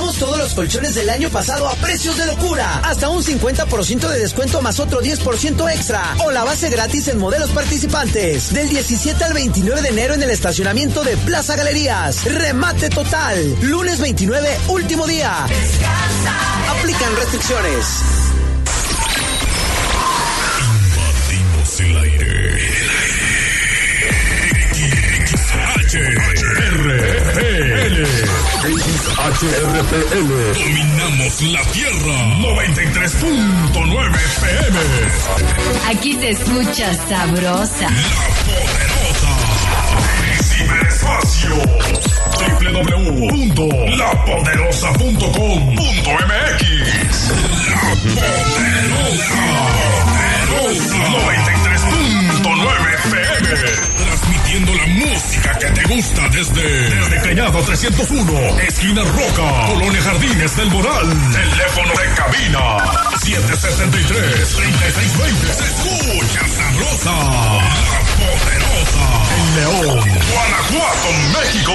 Regalamos todos los colchones del año pasado a precios de locura. Hasta un 50% de descuento más otro 10% extra. O la base gratis en modelos participantes. Del 17 al 29 de enero en el estacionamiento de Plaza Galerías. Remate total. Lunes 29, último día. Aplican restricciones. XHRPL. Dominamos la Tierra. 93.9 PM. Aquí se escucha sabrosa. La poderosa. Ciberespacio. www.lapoderosa.com.mx. La poderosa. Poderosa. 93.9 FM. Transmitiendo la música que te gusta desde, desde Cañado 301, esquina Roca, Colonia Jardines del Moral. Teléfono de cabina 773-3620. Se escucha sabrosa. La poderosa. En León, Guanajuato, México.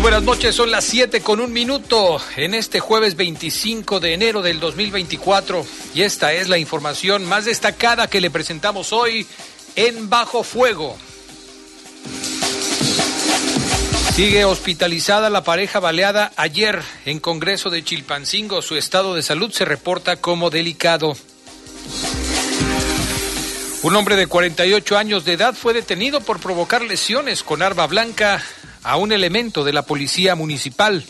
Buenas noches, son las 7 con un minuto en este jueves 25 de enero del 2024 y esta es la información más destacada que le presentamos hoy en Bajo Fuego. Sigue hospitalizada la pareja baleada ayer en Congreso de Chilpancingo. Su estado de salud se reporta como delicado. Un hombre de 48 años de edad fue detenido por provocar lesiones con arma blanca a un elemento de la policía municipal.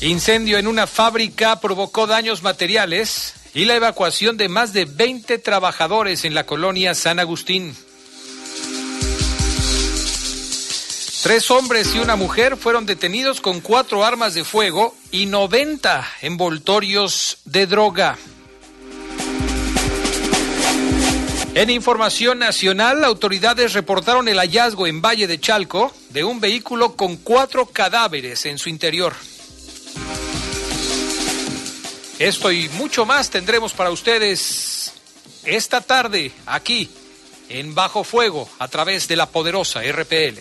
Incendio en una fábrica provocó daños materiales y la evacuación de más de 20 trabajadores en la colonia San Agustín. Tres hombres y una mujer fueron detenidos con cuatro armas de fuego y 90 envoltorios de droga. En información nacional, autoridades reportaron el hallazgo en Valle de Chalco de un vehículo con cuatro cadáveres en su interior. Esto y mucho más tendremos para ustedes esta tarde aquí en Bajo Fuego a través de la poderosa RPL.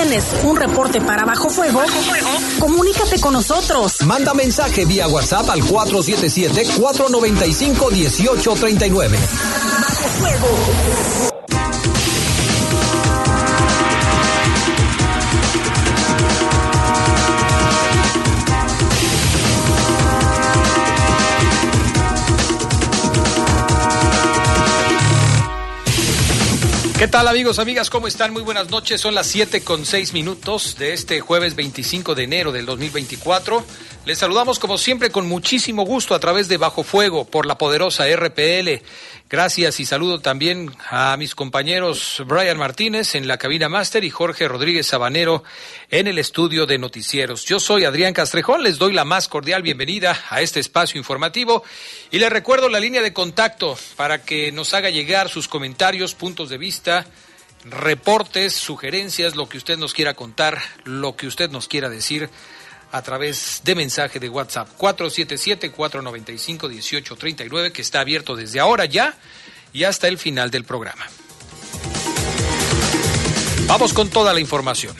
¿Tienes un reporte para Bajo Fuego? Comunícate con nosotros. Manda mensaje vía WhatsApp al 477-495-1839. Bajo Fuego. ¿Qué tal amigos, amigas? ¿Cómo están? Muy buenas noches. Son las 7 con 6 minutos de este jueves 25 de enero del 2024. Les saludamos como siempre con muchísimo gusto a través de Bajo Fuego por la poderosa RPL. Gracias y saludo también a mis compañeros Brian Martínez en la cabina máster y Jorge Rodríguez Sabanero en el estudio de noticieros. Yo soy Adrián Castrejón, les doy la más cordial bienvenida a este espacio informativo y les recuerdo la línea de contacto para que nos haga llegar sus comentarios, puntos de vista, reportes, sugerencias, lo que usted nos quiera contar, lo que usted nos quiera decir a través de mensaje de WhatsApp 477-495-1839 que está abierto desde ahora ya y hasta el final del programa. Vamos con toda la información.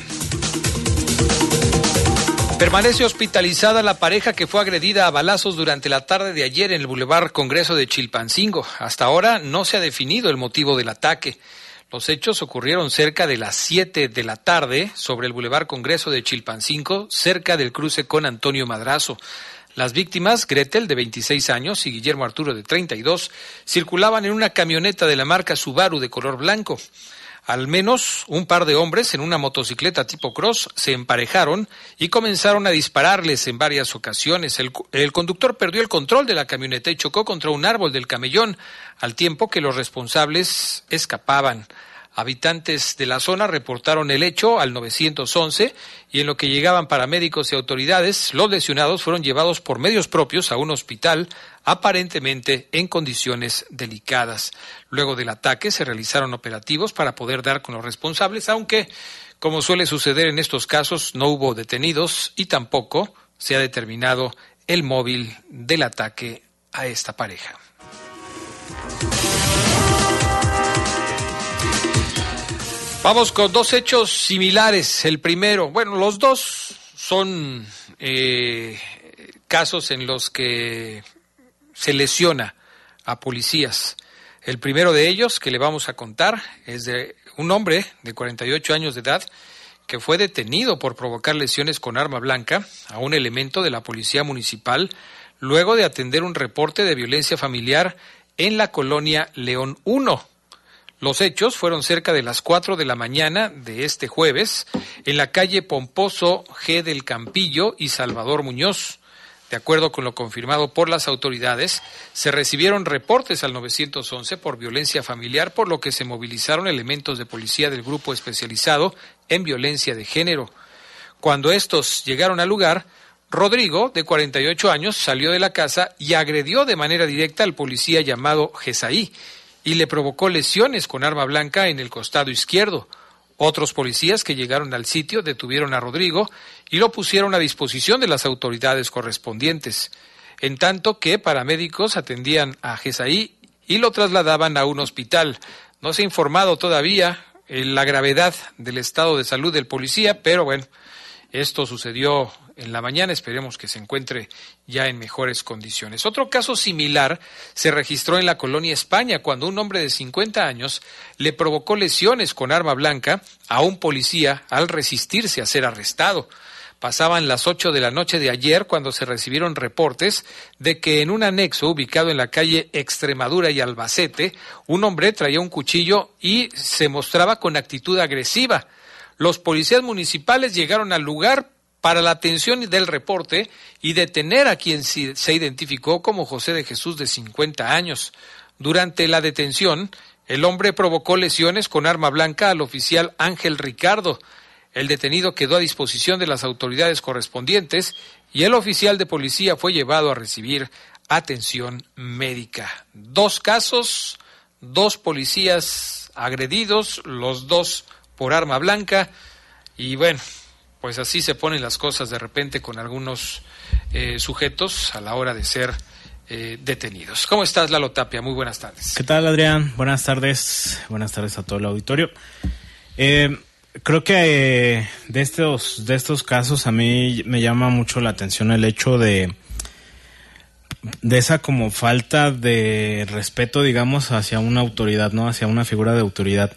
Permanece hospitalizada la pareja que fue agredida a balazos durante la tarde de ayer en el Boulevard Congreso de Chilpancingo. Hasta ahora no se ha definido el motivo del ataque. Los hechos ocurrieron cerca de las 7 de la tarde sobre el Boulevard Congreso de Chilpancingo, cerca del cruce con Antonio Madrazo. Las víctimas, Gretel, de 26 años, y Guillermo Arturo, de 32, circulaban en una camioneta de la marca Subaru de color blanco. Al menos un par de hombres en una motocicleta tipo cross se emparejaron y comenzaron a dispararles en varias ocasiones. El, conductor perdió el control de la camioneta y chocó contra un árbol del camellón, al tiempo que los responsables escapaban. Habitantes de la zona reportaron el hecho al 911 y en lo que llegaban paramédicos y autoridades, los lesionados fueron llevados por medios propios a un hospital aparentemente en condiciones delicadas. Luego del ataque se realizaron operativos para poder dar con los responsables, aunque, como suele suceder en estos casos, no hubo detenidos y tampoco se ha determinado el móvil del ataque a esta pareja. Vamos con dos hechos similares. El primero, bueno, los dos son eh, casos en los que se lesiona a policías. El primero de ellos que le vamos a contar es de un hombre de 48 años de edad que fue detenido por provocar lesiones con arma blanca a un elemento de la policía municipal luego de atender un reporte de violencia familiar en la colonia León 1 los hechos fueron cerca de las 4 de la mañana de este jueves en la calle Pomposo G del Campillo y Salvador Muñoz. De acuerdo con lo confirmado por las autoridades, se recibieron reportes al 911 por violencia familiar, por lo que se movilizaron elementos de policía del grupo especializado en violencia de género. Cuando estos llegaron al lugar, Rodrigo, de 48 años, salió de la casa y agredió de manera directa al policía llamado Gesaí, y le provocó lesiones con arma blanca en el costado izquierdo. Otros policías que llegaron al sitio detuvieron a Rodrigo y lo pusieron a disposición de las autoridades correspondientes, en tanto que paramédicos atendían a Gesaí y lo trasladaban a un hospital. No se ha informado todavía la gravedad del estado de salud del policía, pero bueno, esto sucedió en la mañana, esperemos que se encuentre ya en mejores condiciones. Otro caso similar se registró en la colonia España cuando un hombre de 50 años le provocó lesiones con arma blanca a un policía al resistirse a ser arrestado. Pasaban las 8 de la noche de ayer cuando se recibieron reportes de que en un anexo ubicado en la calle Extremadura y Albacete, un hombre traía un cuchillo y se mostraba con actitud agresiva. Los policías municipales llegaron al lugar para la atención del reporte y detener a quien se identificó como José de Jesús de 50 años. Durante la detención, el hombre provocó lesiones con arma blanca al oficial Ángel Ricardo. El detenido quedó a disposición de las autoridades correspondientes y el oficial de policía fue llevado a recibir atención médica. Dos casos, dos policías agredidos, los dos por arma blanca. Y bueno, pues así se ponen las cosas de repente con algunos eh, sujetos a la hora de ser eh, detenidos. ¿Cómo estás, Lalo Tapia? Muy buenas tardes. ¿Qué tal, Adrián? Buenas tardes. Buenas tardes a todo el auditorio. Eh, creo que de estos de estos casos a mí me llama mucho la atención el hecho de de esa como falta de respeto, digamos, hacia una autoridad, ¿no? Hacia una figura de autoridad.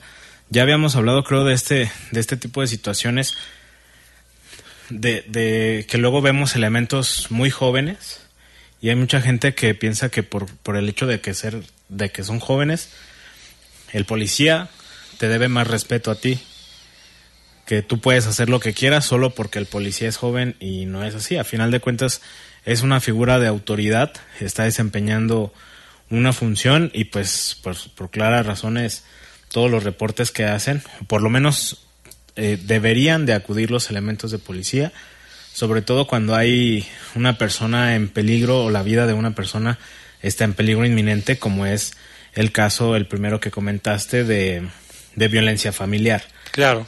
Ya habíamos hablado, creo, de este, de este tipo de situaciones, de, de que luego vemos elementos muy jóvenes y hay mucha gente que piensa que por, por el hecho de que ser, de que son jóvenes, el policía te debe más respeto a ti, que tú puedes hacer lo que quieras solo porque el policía es joven y no es así. A final de cuentas es una figura de autoridad, está desempeñando una función y pues por, por claras razones todos los reportes que hacen, por lo menos eh, deberían de acudir los elementos de policía, sobre todo cuando hay una persona en peligro o la vida de una persona está en peligro inminente, como es el caso, el primero que comentaste, de, de violencia familiar. Claro.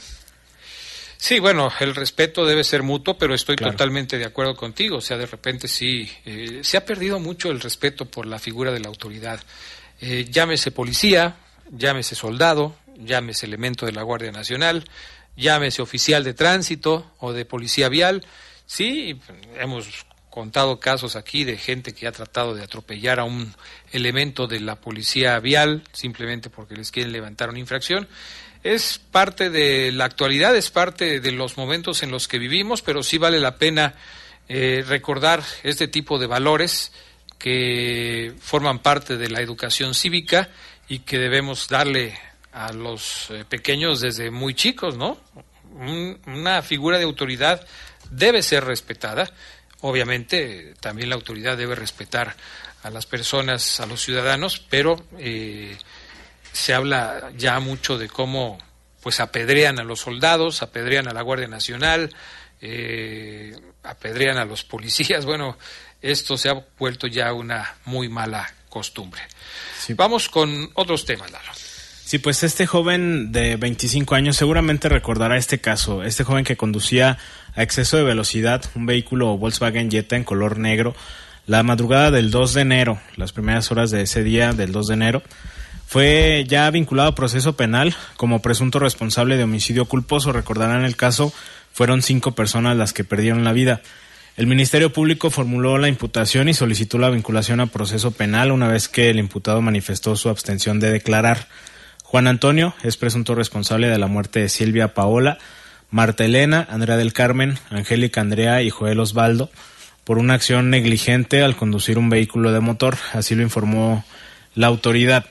Sí, bueno, el respeto debe ser mutuo, pero estoy claro. totalmente de acuerdo contigo. O sea, de repente sí, eh, se ha perdido mucho el respeto por la figura de la autoridad. Eh, llámese policía, llámese soldado, llámese elemento de la Guardia Nacional, llámese oficial de tránsito o de policía vial. Sí, hemos contado casos aquí de gente que ha tratado de atropellar a un elemento de la policía vial simplemente porque les quieren levantar una infracción. Es parte de la actualidad, es parte de los momentos en los que vivimos, pero sí vale la pena eh, recordar este tipo de valores que forman parte de la educación cívica y que debemos darle a los eh, pequeños desde muy chicos, ¿no? una figura de autoridad debe ser respetada. Obviamente, también la autoridad debe respetar a las personas, a los ciudadanos, pero eh, se habla ya mucho de cómo pues apedrean a los soldados, apedrean a la Guardia Nacional, eh, apedrean a los policías. Bueno, esto se ha vuelto ya una muy mala costumbre. Vamos con otros temas, Lalo. Sí, pues este joven de 25 años seguramente recordará este caso. Este joven que conducía a exceso de velocidad un vehículo Volkswagen Jetta en color negro la madrugada del 2 de enero, las primeras horas de ese día del 2 de enero, fue ya vinculado a proceso penal como presunto responsable de homicidio culposo. Recordarán el caso, fueron cinco personas las que perdieron la vida. El Ministerio Público formuló la imputación y solicitó la vinculación a proceso penal una vez que el imputado manifestó su abstención de declarar. Juan Antonio es presunto responsable de la muerte de Silvia Paola, Marta Elena, Andrea del Carmen, Angélica Andrea y Joel Osvaldo por una acción negligente al conducir un vehículo de motor, así lo informó la autoridad.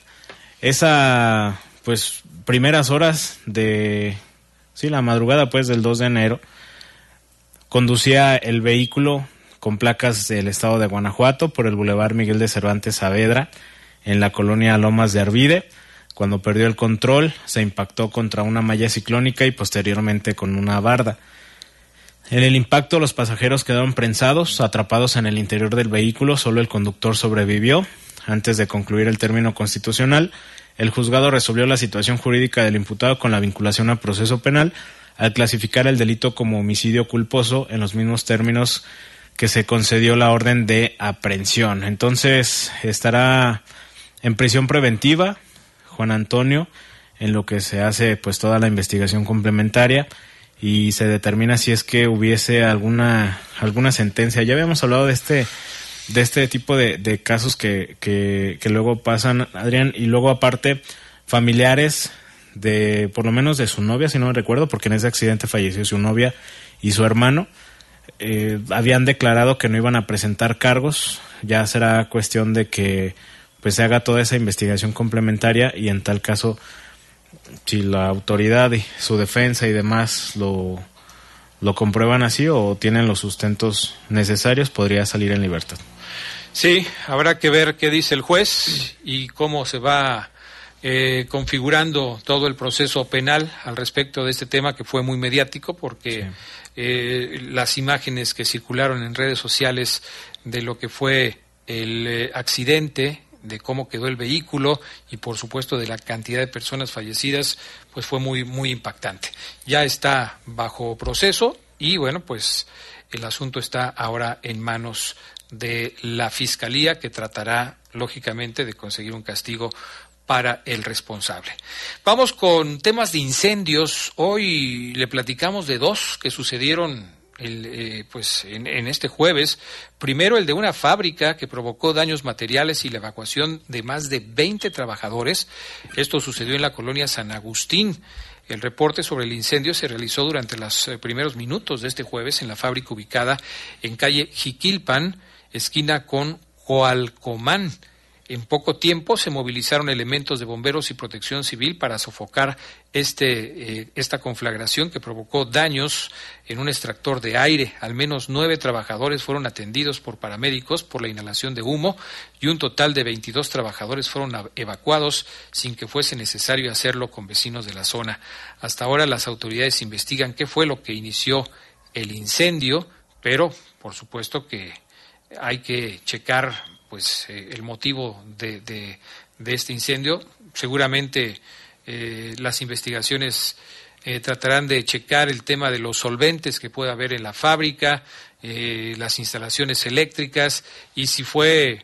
Esa, pues, primeras horas de, sí, la madrugada, pues, del 2 de enero, conducía el vehículo con placas del estado de Guanajuato por el Boulevard Miguel de Cervantes Saavedra, en la colonia Lomas de Arvide. Cuando perdió el control, se impactó contra una malla ciclónica y posteriormente con una barda. En el impacto los pasajeros quedaron prensados, atrapados en el interior del vehículo, solo el conductor sobrevivió. Antes de concluir el término constitucional, el juzgado resolvió la situación jurídica del imputado con la vinculación a proceso penal al clasificar el delito como homicidio culposo en los mismos términos que se concedió la orden de aprehensión. Entonces estará en prisión preventiva Juan Antonio en lo que se hace pues toda la investigación complementaria y se determina si es que hubiese alguna alguna sentencia. Ya habíamos hablado de este de este tipo de, casos que, que, que, luego pasan, Adrián, y luego aparte familiares de, por lo menos de su novia, si no me recuerdo, porque en ese accidente falleció su novia y su hermano, eh, habían declarado que no iban a presentar cargos, ya será cuestión de que pues se haga toda esa investigación complementaria y en tal caso si la autoridad y su defensa y demás lo, lo comprueban así o tienen los sustentos necesarios, podría salir en libertad. Sí, habrá que ver qué dice el juez y cómo se va eh, configurando todo el proceso penal al respecto de este tema que fue muy mediático porque eh, las imágenes que circularon en redes sociales de lo que fue el eh, accidente de cómo quedó el vehículo y por supuesto de la cantidad de personas fallecidas, pues fue muy muy impactante. Ya está bajo proceso y bueno, pues el asunto está ahora en manos de la fiscalía que tratará lógicamente de conseguir un castigo para el responsable. Vamos con temas de incendios. Hoy le platicamos de dos que sucedieron el, eh, pues en, este jueves. Primero el de una fábrica que provocó daños materiales y la evacuación de más de 20 trabajadores. Esto sucedió en la colonia San Agustín. El reporte sobre el incendio se realizó durante los eh, primeros minutos de este jueves en la fábrica ubicada en calle Jiquilpan, esquina con Coalcomán. En poco tiempo se movilizaron elementos de bomberos y protección civil para sofocar este, eh, esta conflagración que provocó daños en un extractor de aire. Al menos nueve trabajadores fueron atendidos por paramédicos por la inhalación de humo y un total de 22 trabajadores fueron evacuados sin que fuese necesario hacerlo con vecinos de la zona. Hasta ahora las autoridades investigan qué fue lo que inició el incendio, pero por supuesto que hay que checar pues eh, el motivo de, de, este incendio. Seguramente eh, las investigaciones eh, tratarán de checar el tema de los solventes que pueda haber en la fábrica, las instalaciones eléctricas y si fue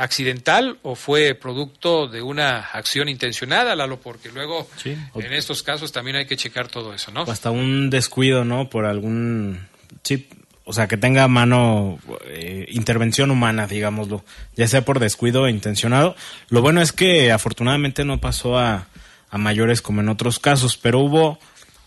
accidental o fue producto de una acción intencionada, Lalo, porque luego en estos casos también hay que checar todo eso, ¿no? hasta un descuido, ¿no? Por algún chip o sea, que tenga mano, eh, intervención humana, digámoslo, ya sea por descuido o intencionado. Lo bueno es que afortunadamente no pasó a, a mayores como en otros casos, pero hubo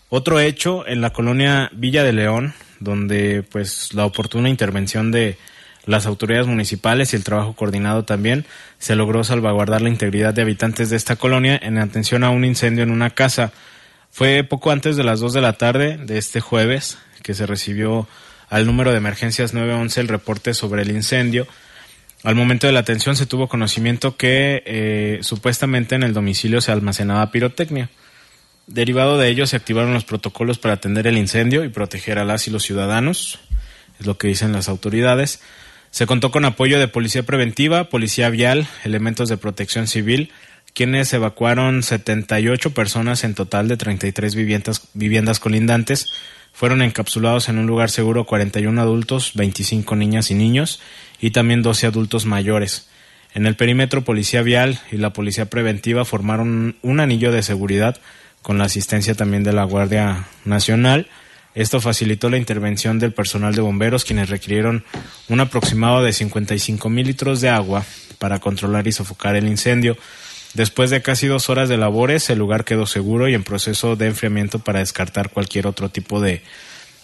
otro hecho en la colonia Villa de León, donde pues la oportuna intervención de las autoridades municipales y el trabajo coordinado también se logró salvaguardar la integridad de habitantes de esta colonia en atención a un incendio en una casa. Fue poco antes de las 2 de la tarde de este jueves que se recibió al número de emergencias 911 el reporte sobre el incendio. Al momento de la atención se tuvo conocimiento que eh, supuestamente en el domicilio se almacenaba pirotecnia. Derivado de ello se activaron los protocolos para atender el incendio y proteger a las y los ciudadanos, es lo que dicen las autoridades. Se contó con apoyo de Policía Preventiva, Policía Vial, elementos de protección civil, quienes evacuaron 78 personas en total de 33 viviendas, viviendas colindantes. Fueron encapsulados en un lugar seguro 41 adultos, 25 niñas y niños y también 12 adultos mayores. En el perímetro Policía Vial y la Policía Preventiva formaron un anillo de seguridad con la asistencia también de la Guardia Nacional esto facilitó la intervención del personal de bomberos, quienes requirieron un aproximado de 55 mil litros de agua para controlar y sofocar el incendio. Después de casi dos horas de labores, el lugar quedó seguro y en proceso de enfriamiento para descartar cualquier otro tipo de,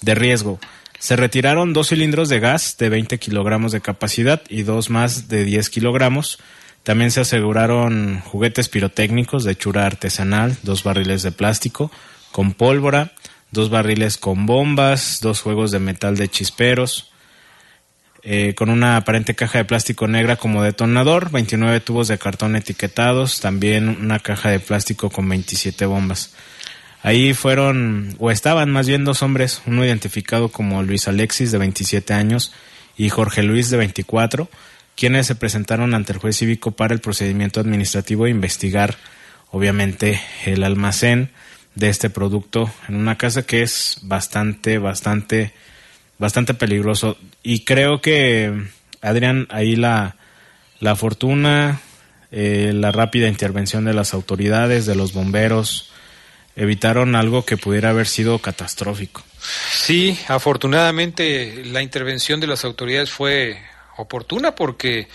de riesgo. Se retiraron dos cilindros de gas de 20 kilogramos de capacidad y dos más de 10 kilogramos. También se aseguraron juguetes pirotécnicos de chura artesanal, dos barriles de plástico con pólvora, dos barriles con bombas, dos juegos de metal de chisperos, eh, con una aparente caja de plástico negra como detonador, 29 tubos de cartón etiquetados, también una caja de plástico con 27 bombas. Ahí fueron, o estaban más bien dos hombres, uno identificado como Luis Alexis de 27 años y Jorge Luis de 24, quienes se presentaron ante el juez cívico para el procedimiento administrativo e investigar, obviamente, el almacén, de este producto en una casa que es bastante, bastante, bastante peligroso. Y creo que, Adrián, ahí la, la fortuna, eh, la rápida intervención de las autoridades, de los bomberos, evitaron algo que pudiera haber sido catastrófico. Sí, afortunadamente la intervención de las autoridades fue oportuna porque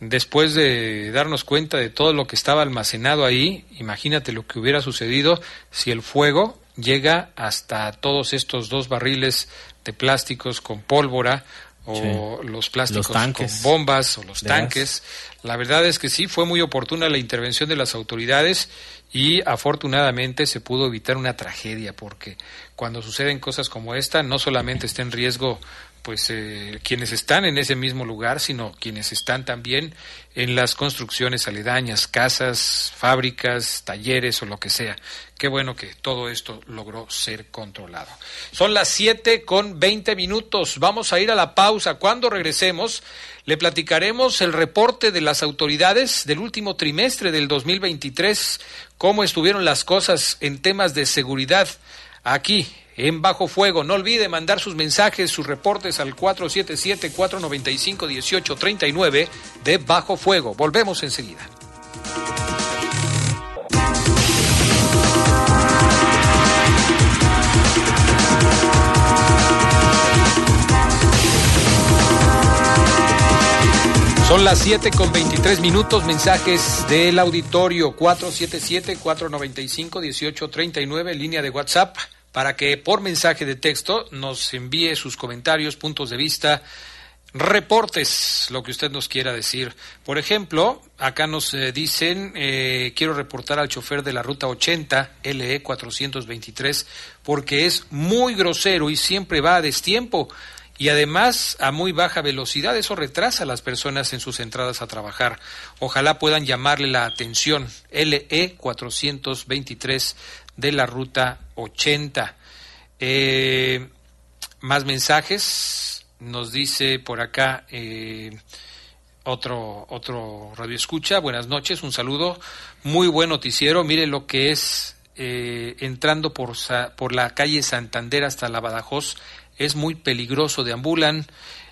después de darnos cuenta de todo lo que estaba almacenado ahí, imagínate lo que hubiera sucedido si el fuego llega hasta todos estos dos barriles de plásticos con pólvora o los plásticos con bombas o los tanques. La verdad es que sí, fue muy oportuna la intervención de las autoridades y afortunadamente se pudo evitar una tragedia porque cuando suceden cosas como esta no solamente está en riesgo pues eh, quienes están en ese mismo lugar, sino quienes están también en las construcciones aledañas, casas, fábricas, talleres o lo que sea. Qué bueno que todo esto logró ser controlado. Son las 7 con 20 minutos. Vamos a ir a la pausa. Cuando regresemos, le platicaremos el reporte de las autoridades del último trimestre del 2023, cómo estuvieron las cosas en temas de seguridad aquí en Bajo Fuego. No olvide mandar sus mensajes, sus reportes al 477-495-1839 de Bajo Fuego. Volvemos enseguida. Son las 7 con 23 minutos, mensajes del auditorio 477-495-1839, línea de WhatsApp para que por mensaje de texto nos envíe sus comentarios, puntos de vista, reportes, lo que usted nos quiera decir. Por ejemplo, acá nos eh, dicen, eh, quiero reportar al chofer de la ruta 80 LE 423 porque es muy grosero y siempre va a destiempo y además a muy baja velocidad. Eso retrasa a las personas en sus entradas a trabajar. Ojalá puedan llamarle la atención. LE 423 de la ruta 80. Eh, más mensajes, nos dice por acá eh, otro, otro radio escucha. Buenas noches, un saludo. Muy buen noticiero. Mire lo que es eh, entrando por, por la calle Santander hasta la Badajoz. Es muy peligroso, deambulan.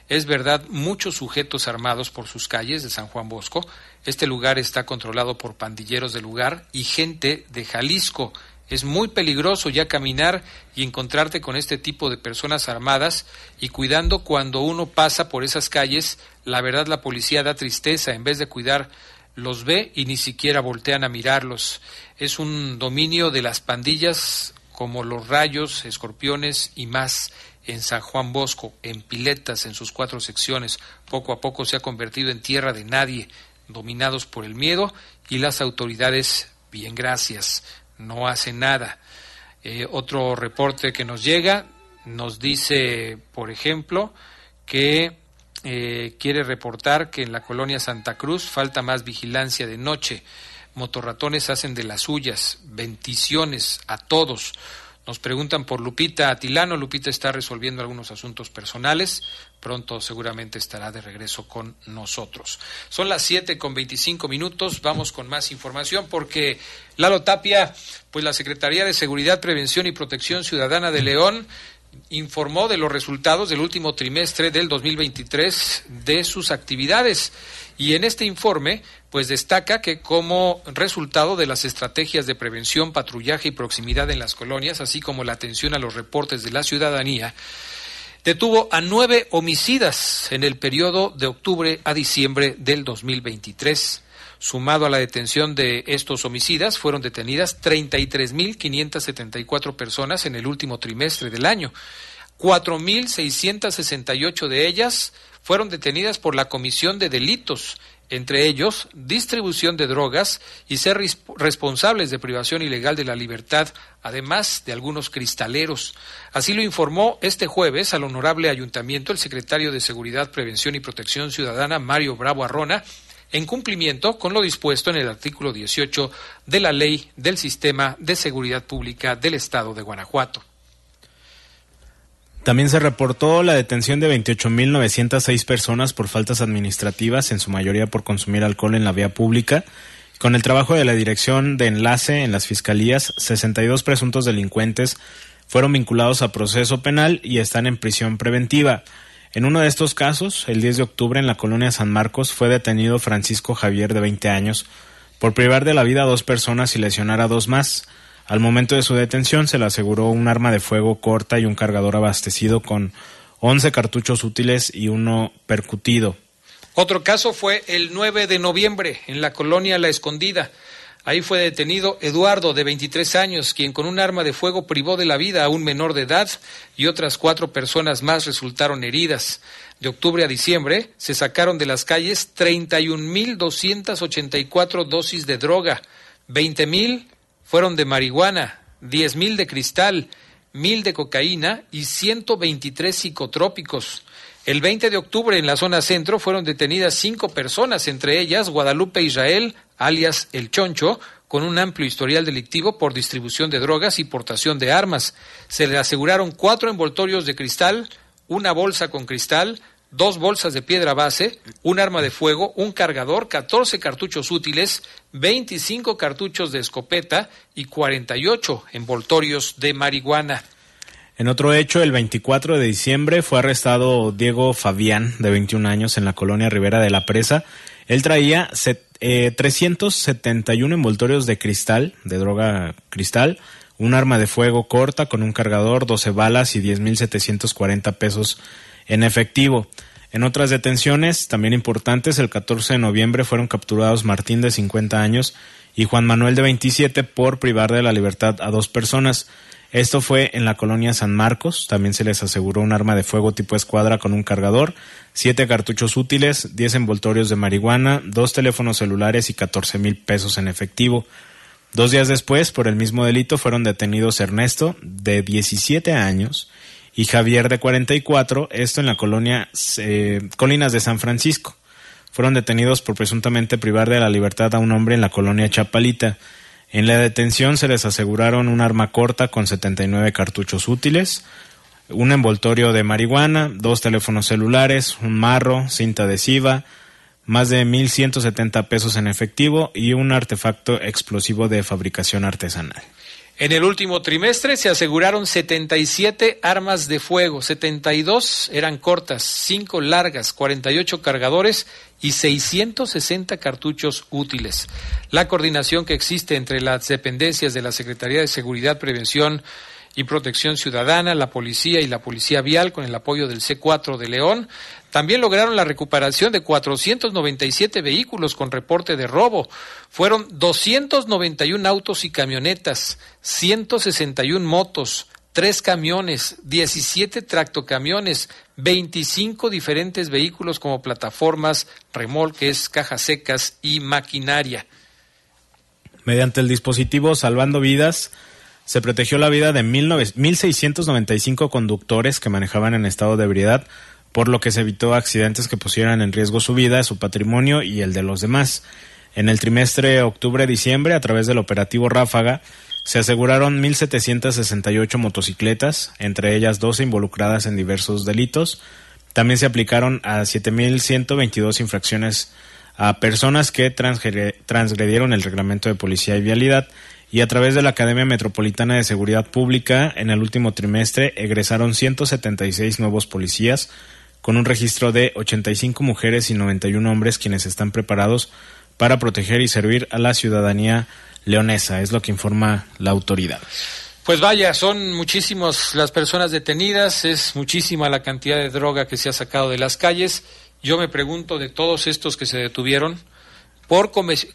Es verdad, muchos sujetos armados por sus calles de San Juan Bosco. Este lugar está controlado por pandilleros del lugar y gente de Jalisco. Es muy peligroso ya caminar y encontrarte con este tipo de personas armadas y cuidando cuando uno pasa por esas calles, la verdad la policía da tristeza, en vez de cuidar los ve y ni siquiera voltean a mirarlos. Es un dominio de las pandillas como los rayos, escorpiones y más. en San Juan Bosco, en Piletas, en sus cuatro secciones, poco a poco se ha convertido en tierra de nadie, dominados por el miedo y las autoridades, bien gracias, no hacen nada. Eh, otro reporte que nos llega nos dice, por ejemplo, que eh, quiere reportar que en la colonia Santa Cruz falta más vigilancia de noche. Motorratones hacen de las suyas. Bendiciones a todos. Nos preguntan por Lupita Atilano. Lupita está resolviendo algunos asuntos personales. Pronto seguramente estará de regreso con nosotros. Son las 7 con 25 minutos. Vamos con más información porque Lalo Tapia, pues la Secretaría de Seguridad, Prevención y Protección Ciudadana de León informó de los resultados del último trimestre del 2023 de sus actividades. Y en este informe, pues destaca que como resultado de las estrategias de prevención, patrullaje y proximidad en las colonias, así como la atención a los reportes de la ciudadanía, detuvo a nueve homicidas en el periodo de octubre a diciembre del 2023. Sumado a la detención de estos homicidas, fueron detenidas 33.574 personas en el último trimestre del año. 4.668 de ellas fueron detenidas por la comisión de delitos, entre ellos distribución de drogas y ser responsables de privación ilegal de la libertad, además de algunos cristaleros. Así lo informó este jueves al honorable ayuntamiento el secretario de Seguridad, Prevención y Protección Ciudadana, Mario Bravo Arrona, en cumplimiento con lo dispuesto en el artículo 18 de la Ley del Sistema de Seguridad Pública del Estado de Guanajuato. También se reportó la detención de 28.906 personas por faltas administrativas, en su mayoría por consumir alcohol en la vía pública. Con el trabajo de la Dirección de Enlace en las Fiscalías, 62 presuntos delincuentes fueron vinculados a proceso penal y están en prisión preventiva. En uno de estos casos, el 10 de octubre en la colonia San Marcos, fue detenido Francisco Javier de 20 años por privar de la vida a dos personas y lesionar a dos más. Al momento de su detención se le aseguró un arma de fuego corta y un cargador abastecido con 11 cartuchos útiles y uno percutido. Otro caso fue el 9 de noviembre en la colonia La Escondida. Ahí fue detenido Eduardo, de 23 años, quien con un arma de fuego privó de la vida a un menor de edad y otras cuatro personas más resultaron heridas. De octubre a diciembre se sacaron de las calles 31.284 dosis de droga, 20.000 fueron de marihuana, 10.000 de cristal, 1.000 de cocaína y 123 psicotrópicos. El 20 de octubre en la zona centro fueron detenidas cinco personas, entre ellas Guadalupe Israel, alias El Choncho, con un amplio historial delictivo por distribución de drogas y portación de armas. Se le aseguraron cuatro envoltorios de cristal, una bolsa con cristal, dos bolsas de piedra base, un arma de fuego, un cargador, 14 cartuchos útiles, 25 cartuchos de escopeta y 48 envoltorios de marihuana. En otro hecho, el 24 de diciembre fue arrestado Diego Fabián, de 21 años, en la colonia Rivera de la Presa. Él traía 371 eh, envoltorios de cristal, de droga cristal, un arma de fuego corta con un cargador, 12 balas y 10.740 pesos en efectivo. En otras detenciones, también importantes, el 14 de noviembre fueron capturados Martín de 50 años y Juan Manuel de 27 por privar de la libertad a dos personas. Esto fue en la colonia San Marcos. También se les aseguró un arma de fuego tipo escuadra con un cargador, siete cartuchos útiles, diez envoltorios de marihuana, dos teléfonos celulares y catorce mil pesos en efectivo. Dos días después, por el mismo delito, fueron detenidos Ernesto, de 17 años, y Javier, de 44, esto en la colonia eh, Colinas de San Francisco. Fueron detenidos por presuntamente privar de la libertad a un hombre en la colonia Chapalita. En la detención se les aseguraron un arma corta con 79 cartuchos útiles, un envoltorio de marihuana, dos teléfonos celulares, un marro, cinta adhesiva, más de 1.170 pesos en efectivo y un artefacto explosivo de fabricación artesanal. En el último trimestre se aseguraron 77 armas de fuego, 72 eran cortas, 5 largas, 48 cargadores y 660 cartuchos útiles. La coordinación que existe entre las dependencias de la Secretaría de Seguridad, Prevención y Protección Ciudadana, la Policía y la Policía Vial, con el apoyo del C4 de León, también lograron la recuperación de 497 vehículos con reporte de robo. Fueron 291 autos y camionetas, 161 motos, tres camiones, 17 tractocamiones, 25 diferentes vehículos como plataformas, remolques, cajas secas y maquinaria. Mediante el dispositivo Salvando Vidas, se protegió la vida de 1.695 conductores que manejaban en estado de ebriedad, por lo que se evitó accidentes que pusieran en riesgo su vida, su patrimonio y el de los demás. En el trimestre octubre-diciembre, a través del operativo Ráfaga, se aseguraron 1.768 motocicletas, entre ellas 12 involucradas en diversos delitos. También se aplicaron a 7.122 infracciones a personas que transgredieron el reglamento de policía y vialidad y a través de la Academia Metropolitana de Seguridad Pública en el último trimestre egresaron 176 nuevos policías con un registro de 85 mujeres y 91 hombres quienes están preparados para proteger y servir a la ciudadanía leonesa, es lo que informa la autoridad. Pues vaya, son muchísimas las personas detenidas, es muchísima la cantidad de droga que se ha sacado de las calles. Yo me pregunto de todos estos que se detuvieron por,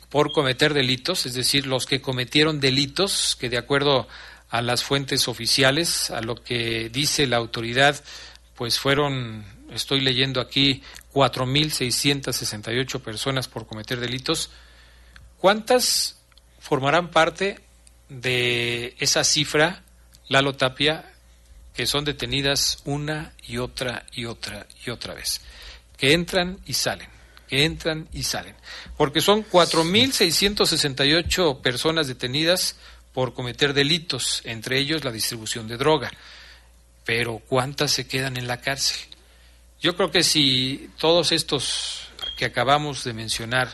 por cometer delitos, es decir, los que cometieron delitos, que de acuerdo a las fuentes oficiales, a lo que dice la autoridad, pues fueron, estoy leyendo aquí, 4.668 personas por cometer delitos. ¿Cuántas formarán parte de esa cifra, Lalo Tapia, que son detenidas una y otra y otra y otra vez, que entran y salen, que entran y salen, porque son 4.668 personas detenidas por cometer delitos, entre ellos la distribución de droga, pero ¿cuántas se quedan en la cárcel? Yo creo que si todos estos que acabamos de mencionar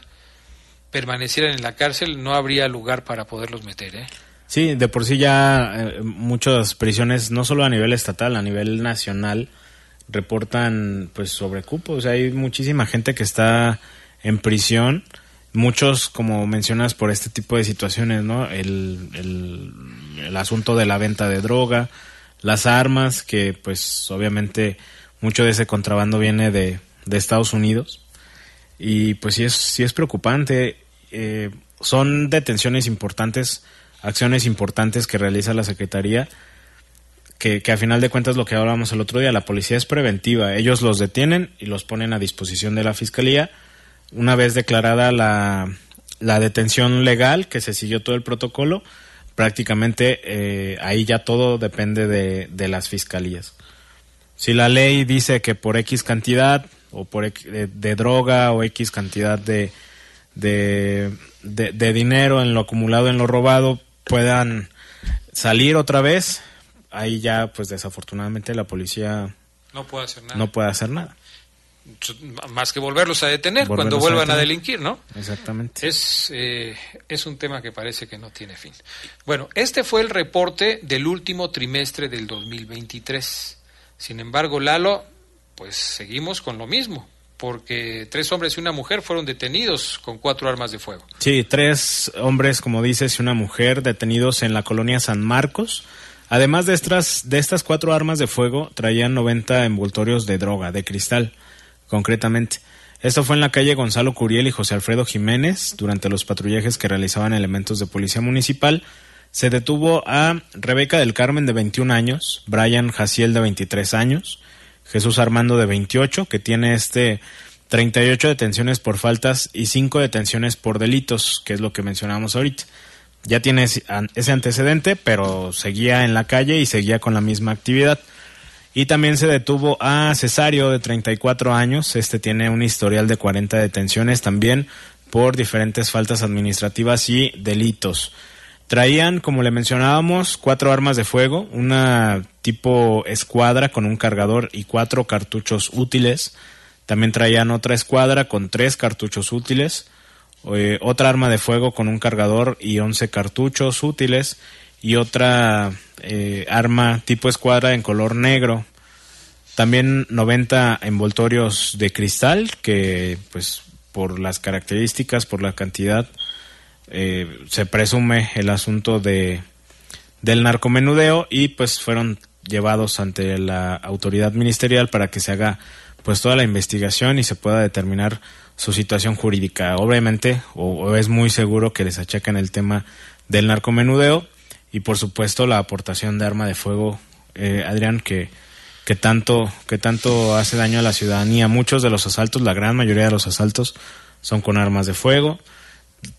permanecieran en la cárcel, no habría lugar para poderlos meter. ¿eh? Sí, de por sí ya eh, muchas prisiones, no solo a nivel estatal, a nivel nacional, reportan pues sobrecupo. O sea, hay muchísima gente que está en prisión. Muchos, como mencionas, por este tipo de situaciones, ¿no? El, el, el asunto de la venta de droga, las armas, que pues obviamente mucho de ese contrabando viene de, de Estados Unidos. Y pues sí es, sí es preocupante. Eh, son detenciones importantes, acciones importantes que realiza la Secretaría, que, que a final de cuentas lo que hablábamos el otro día, la policía es preventiva. Ellos los detienen y los ponen a disposición de la Fiscalía. Una vez declarada la, la detención legal, que se siguió todo el protocolo, prácticamente eh, ahí ya todo depende de, de, las fiscalías. Si la ley dice que por X cantidad o por de, de droga o X cantidad de, de, de, dinero en lo acumulado, en lo robado, puedan salir otra vez, ahí ya, pues desafortunadamente la policía no puede hacer nada. No puede hacer nada. Más que volverlos a detener volverlos cuando vuelvan a, a, delinquir, ¿no? Exactamente. Es, eh, es un tema que parece que no tiene fin. Bueno, este fue el reporte del último trimestre del 2023. Sin embargo, Lalo, pues seguimos con lo mismo porque tres hombres y una mujer fueron detenidos con cuatro armas de fuego. Sí, tres hombres, como dices, y una mujer detenidos en la colonia San Marcos. Además de estas, de estas cuatro armas de fuego, traían 90 envoltorios de droga, de cristal, concretamente. Esto fue en la calle Gonzalo Curiel y José Alfredo Jiménez, durante los patrullajes que realizaban elementos de policía municipal. Se detuvo a Rebeca del Carmen, de 21 años, Brian Jaciel, de 23 años, Jesús Armando de 28, que tiene este 38 detenciones por faltas y 5 detenciones por delitos, que es lo que mencionábamos ahorita. Ya tiene ese antecedente, pero seguía en la calle y seguía con la misma actividad. Y también se detuvo a Cesario de 34 años. Este tiene un historial de 40 detenciones también por diferentes faltas administrativas y delitos. Traían, como le mencionábamos, cuatro armas de fuego, una tipo escuadra con un cargador y cuatro cartuchos útiles. También traían otra escuadra con tres cartuchos útiles, eh, otra arma de fuego con un cargador y once cartuchos útiles y otra eh, arma tipo escuadra en color negro. También 90 envoltorios de cristal que pues por las características, por la cantidad, eh, se presume el asunto de del narcomenudeo y pues fueron llevados ante la autoridad ministerial para que se haga pues toda la investigación y se pueda determinar su situación jurídica. Obviamente, o, es muy seguro que les achacan el tema del narcomenudeo y por supuesto la aportación de arma de fuego eh, Adrián, que, que, tanto, que tanto hace daño a la ciudadanía. Muchos de los asaltos, la gran mayoría de los asaltos, son con armas de fuego.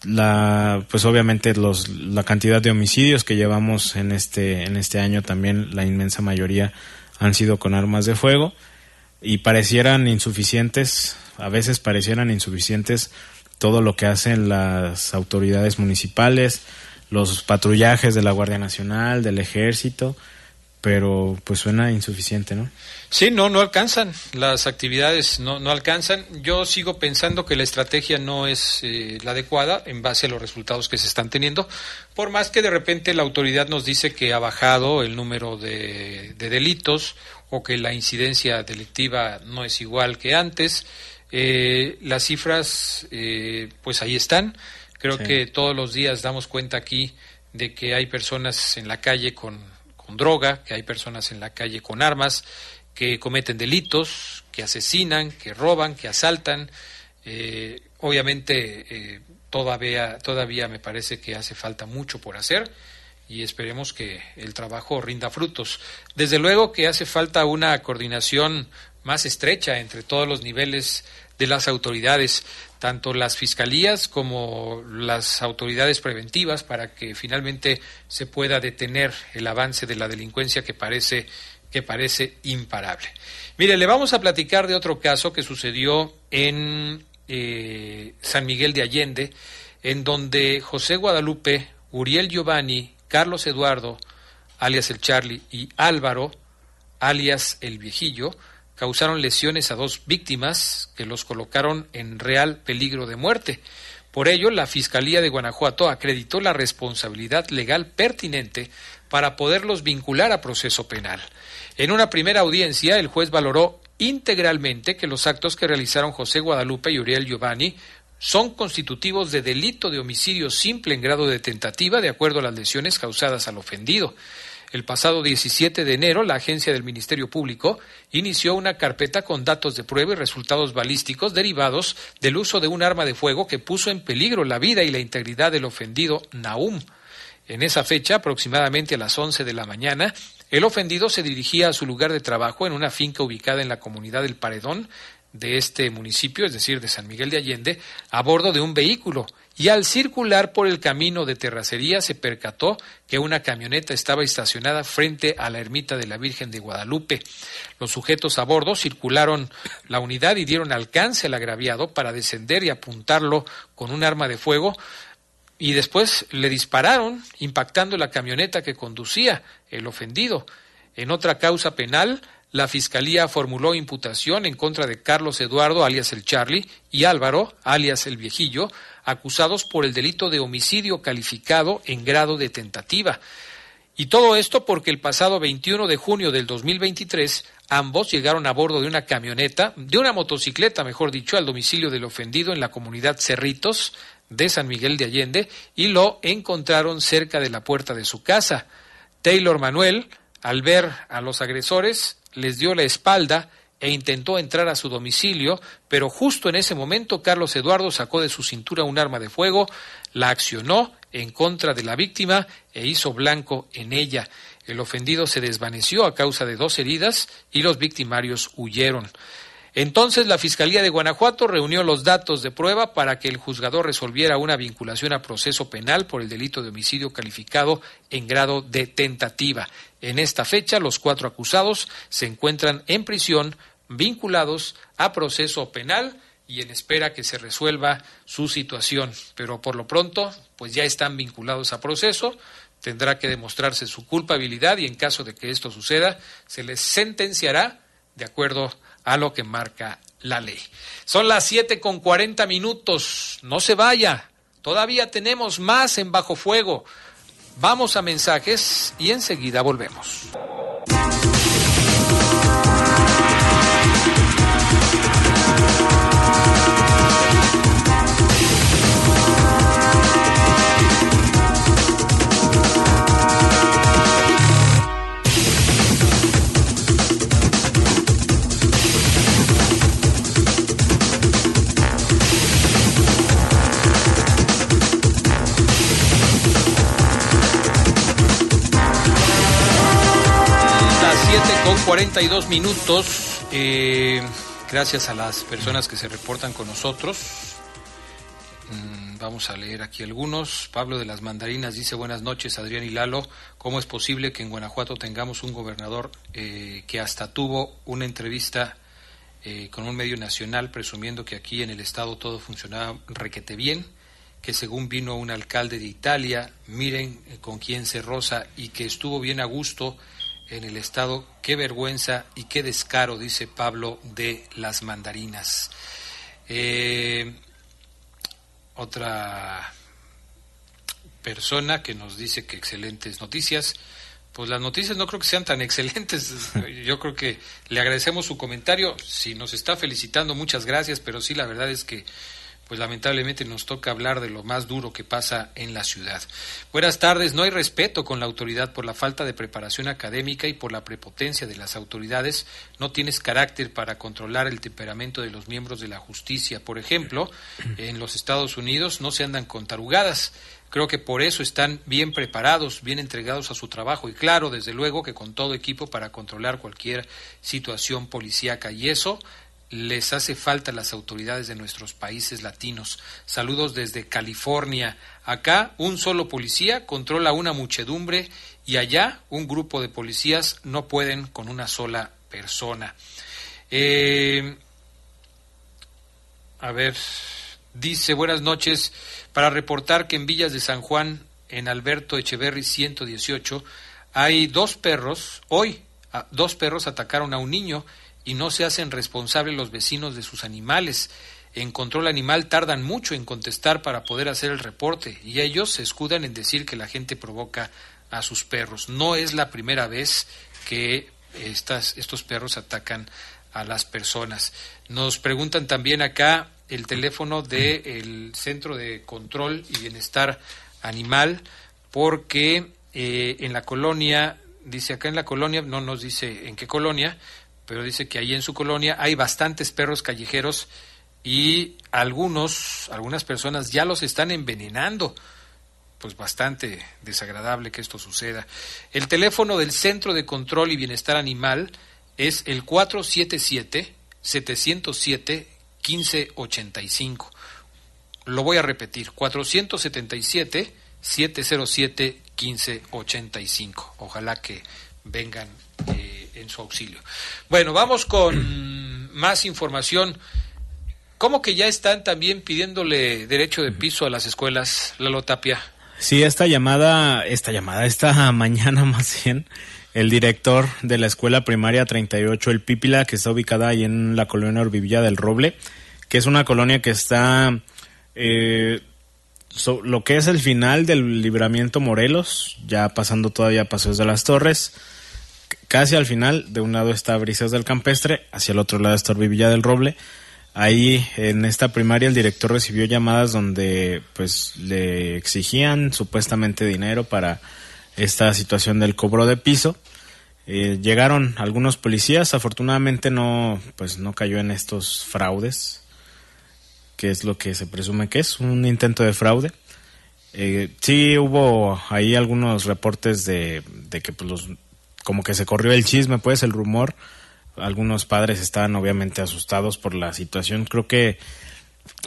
La, pues obviamente los, la cantidad de homicidios que llevamos en este, en este año también, la inmensa mayoría han sido con armas de fuego y parecieran insuficientes, a veces parecieran insuficientes todo lo que hacen las autoridades municipales, los patrullajes de la Guardia Nacional, del Ejército, pero pues suena insuficiente, ¿no? Sí, no, no alcanzan, las actividades no, no alcanzan. Yo sigo pensando que la estrategia no es eh, la adecuada en base a los resultados que se están teniendo, por más que de repente la autoridad nos dice que ha bajado el número de, de delitos o que la incidencia delictiva no es igual que antes. Eh, las cifras, eh, pues ahí están. Creo que todos los días damos cuenta aquí de que hay personas en la calle con, droga, que hay personas en la calle con armas, que cometen delitos, que asesinan, que roban, que asaltan. Eh, obviamente eh, todavía, todavía me parece que hace falta mucho por hacer y esperemos que el trabajo rinda frutos. Desde luego que hace falta una coordinación más estrecha entre todos los niveles de las autoridades, tanto las fiscalías como las autoridades preventivas, para que finalmente se pueda detener el avance de la delincuencia que parece que parece imparable. Mire, le vamos a platicar de otro caso que sucedió en eh, San Miguel de Allende, en donde José Guadalupe, Uriel Giovanni, Carlos Eduardo, alias el Charlie, y Álvaro, alias el Viejillo, causaron lesiones a dos víctimas que los colocaron en real peligro de muerte. Por ello, la Fiscalía de Guanajuato acreditó la responsabilidad legal pertinente para poderlos vincular a proceso penal. En una primera audiencia, el juez valoró integralmente que los actos que realizaron José Guadalupe y Uriel Giovanni son constitutivos de delito de homicidio simple en grado de tentativa de acuerdo a las lesiones causadas al ofendido. El pasado 17 de enero, la agencia del Ministerio Público inició una carpeta con datos de prueba y resultados balísticos derivados del uso de un arma de fuego que puso en peligro la vida y la integridad del ofendido Naum. En esa fecha, aproximadamente a las 11 de la mañana, el ofendido se dirigía a su lugar de trabajo en una finca ubicada en la comunidad del Paredón de este municipio, es decir, de San Miguel de Allende, a bordo de un vehículo y al circular por el camino de terracería se percató que una camioneta estaba estacionada frente a la ermita de la Virgen de Guadalupe. Los sujetos a bordo circularon la unidad y dieron alcance al agraviado para descender y apuntarlo con un arma de fuego y después le dispararon impactando la camioneta que conducía el ofendido. En otra causa penal, la Fiscalía formuló imputación en contra de Carlos Eduardo, alias el Charlie, y Álvaro, alias el Viejillo, acusados por el delito de homicidio calificado en grado de tentativa. Y todo esto porque el pasado 21 de junio del 2023 ambos llegaron a bordo de una camioneta, de una motocicleta, mejor dicho, al domicilio del ofendido en la comunidad Cerritos de San Miguel de Allende y lo encontraron cerca de la puerta de su casa. Taylor Manuel, al ver a los agresores, les dio la espalda e intentó entrar a su domicilio, pero justo en ese momento Carlos Eduardo sacó de su cintura un arma de fuego, la accionó en contra de la víctima e hizo blanco en ella. El ofendido se desvaneció a causa de dos heridas y los victimarios huyeron. Entonces la Fiscalía de Guanajuato reunió los datos de prueba para que el juzgador resolviera una vinculación a proceso penal por el delito de homicidio calificado en grado de tentativa. En esta fecha, los cuatro acusados se encuentran en prisión vinculados a proceso penal y en espera que se resuelva su situación. Pero por lo pronto, pues ya están vinculados a proceso, tendrá que demostrarse su culpabilidad y en caso de que esto suceda, se les sentenciará de acuerdo a lo que marca la ley. Son las siete con cuarenta minutos. No se vaya. Todavía tenemos más en bajo fuego. Vamos a mensajes y enseguida volvemos. 52 minutos. Eh, gracias a las personas que se reportan con nosotros. Mm, vamos a leer aquí algunos. Pablo de las Mandarinas dice buenas noches, Adrián y Lalo. ¿Cómo es posible que en Guanajuato tengamos un gobernador eh, que hasta tuvo una entrevista eh, con un medio nacional presumiendo que aquí en el Estado todo funcionaba requete bien? que según vino un alcalde de Italia, miren con quién se rosa y que estuvo bien a gusto en el estado. Qué vergüenza y qué descaro, dice Pablo de las mandarinas. Eh, otra persona que nos dice que excelentes noticias. Pues las noticias no creo que sean tan excelentes. Yo creo que le agradecemos su comentario. Si nos está felicitando, muchas gracias, pero sí, la verdad es que pues lamentablemente nos toca hablar de lo más duro que pasa en la ciudad. Buenas tardes, no hay respeto con la autoridad por la falta de preparación académica y por la prepotencia de las autoridades. No tienes carácter para controlar el temperamento de los miembros de la justicia. Por ejemplo, en los Estados Unidos no se andan con tarugadas. Creo que por eso están bien preparados, bien entregados a su trabajo y claro, desde luego que con todo equipo para controlar cualquier situación policíaca y eso les hace falta a las autoridades de nuestros países latinos. Saludos desde California. Acá un solo policía controla una muchedumbre y allá un grupo de policías no pueden con una sola persona. Eh, a ver, dice buenas noches para reportar que en Villas de San Juan, en Alberto Echeverry 118, hay dos perros, hoy a- dos perros atacaron a un niño y no se hacen responsables los vecinos de sus animales. En control animal tardan mucho en contestar para poder hacer el reporte y ellos se escudan en decir que la gente provoca a sus perros. No es la primera vez que estas, estos perros atacan a las personas. Nos preguntan también acá el teléfono del Centro de Control y Bienestar Animal porque eh, en la colonia, dice acá en la colonia, no nos dice en qué colonia, pero dice que ahí en su colonia hay bastantes perros callejeros y algunos, algunas personas ya los están envenenando. Pues bastante desagradable que esto suceda. El teléfono del Centro de Control y Bienestar Animal es el 477-707-1585. Lo voy a repetir, 477-707-1585. Ojalá que vengan eh, en su auxilio. Bueno, vamos con más información. ¿Cómo que ya están también pidiéndole derecho de piso a las escuelas, Lalo Tapia? Sí, esta llamada, esta llamada, esta mañana más bien, el director de la escuela primaria 38, el Pípila, que está ubicada ahí en la colonia Orbivilla del Roble, que es una colonia que está eh, lo que es el final del libramiento Morelos, ya pasando todavía Paseos de las Torres, casi al final, de un lado está Brisas del Campestre, hacia el otro lado está Orbivilla del Roble. Ahí en esta primaria el director recibió llamadas donde pues le exigían supuestamente dinero para esta situación del cobro de piso. Eh, llegaron algunos policías, afortunadamente no pues no cayó en estos fraudes, que es lo que se presume que es, un intento de fraude. Eh, sí hubo ahí algunos reportes de, de que pues los como que se corrió el chisme, pues el rumor. Algunos padres estaban obviamente asustados por la situación. Creo que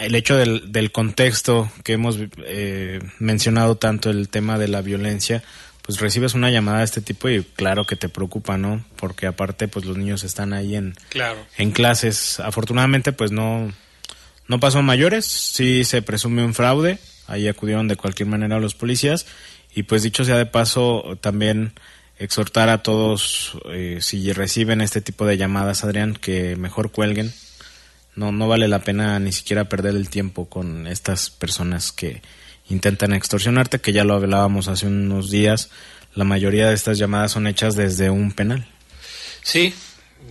el hecho del, del contexto que hemos eh, mencionado tanto el tema de la violencia, pues recibes una llamada de este tipo y claro que te preocupa, ¿no? Porque aparte pues los niños están ahí en, Claro. en clases. Afortunadamente pues no, no pasó a mayores, sí se presume un fraude, ahí acudieron de cualquier manera los policías y pues dicho sea de paso también exhortar a todos eh, si reciben este tipo de llamadas Adrián que mejor cuelguen. No no vale la pena ni siquiera perder el tiempo con estas personas que intentan extorsionarte que ya lo hablábamos hace unos días. La mayoría de estas llamadas son hechas desde un penal. Sí,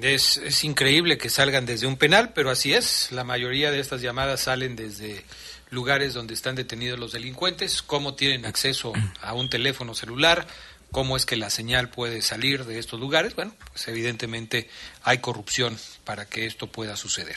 es, es increíble que salgan desde un penal, pero así es. La mayoría de estas llamadas salen desde lugares donde están detenidos los delincuentes, cómo tienen acceso a un teléfono celular, cómo es que la señal puede salir de estos lugares. Bueno, pues evidentemente hay corrupción para que esto pueda suceder.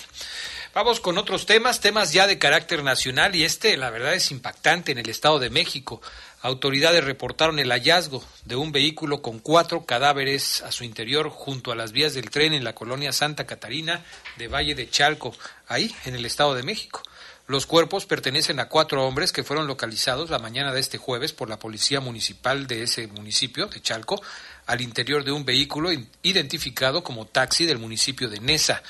Vamos con otros temas, temas ya de carácter nacional y este la verdad es impactante en el Estado de México. Autoridades reportaron el hallazgo de un vehículo con cuatro cadáveres a su interior junto a las vías del tren en la colonia Santa Catarina de Valle de Chalco, ahí en el Estado de México. Los cuerpos pertenecen a cuatro hombres que fueron localizados la mañana de este jueves por la Policía Municipal de ese municipio, de Chalco, al interior de un vehículo identificado como taxi del municipio de Nesa.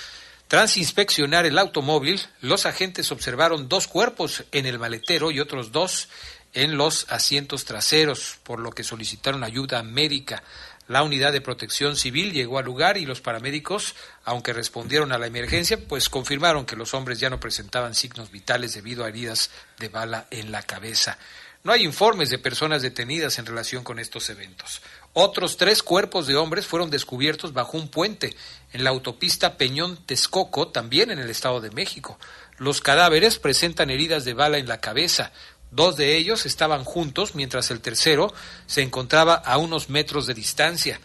Tras inspeccionar el automóvil, los agentes observaron dos cuerpos en el maletero y otros dos en los asientos traseros, por lo que solicitaron ayuda médica. La unidad de protección civil llegó al lugar y los paramédicos, aunque respondieron a la emergencia, pues confirmaron que los hombres ya no presentaban signos vitales debido a heridas de bala en la cabeza. No hay informes de personas detenidas en relación con estos eventos. Otros tres cuerpos de hombres fueron descubiertos bajo un puente en la autopista Peñón-Texcoco, también en el Estado de México. Los cadáveres presentan heridas de bala en la cabeza. Dos de ellos estaban juntos, mientras el tercero se encontraba a unos metros de distancia.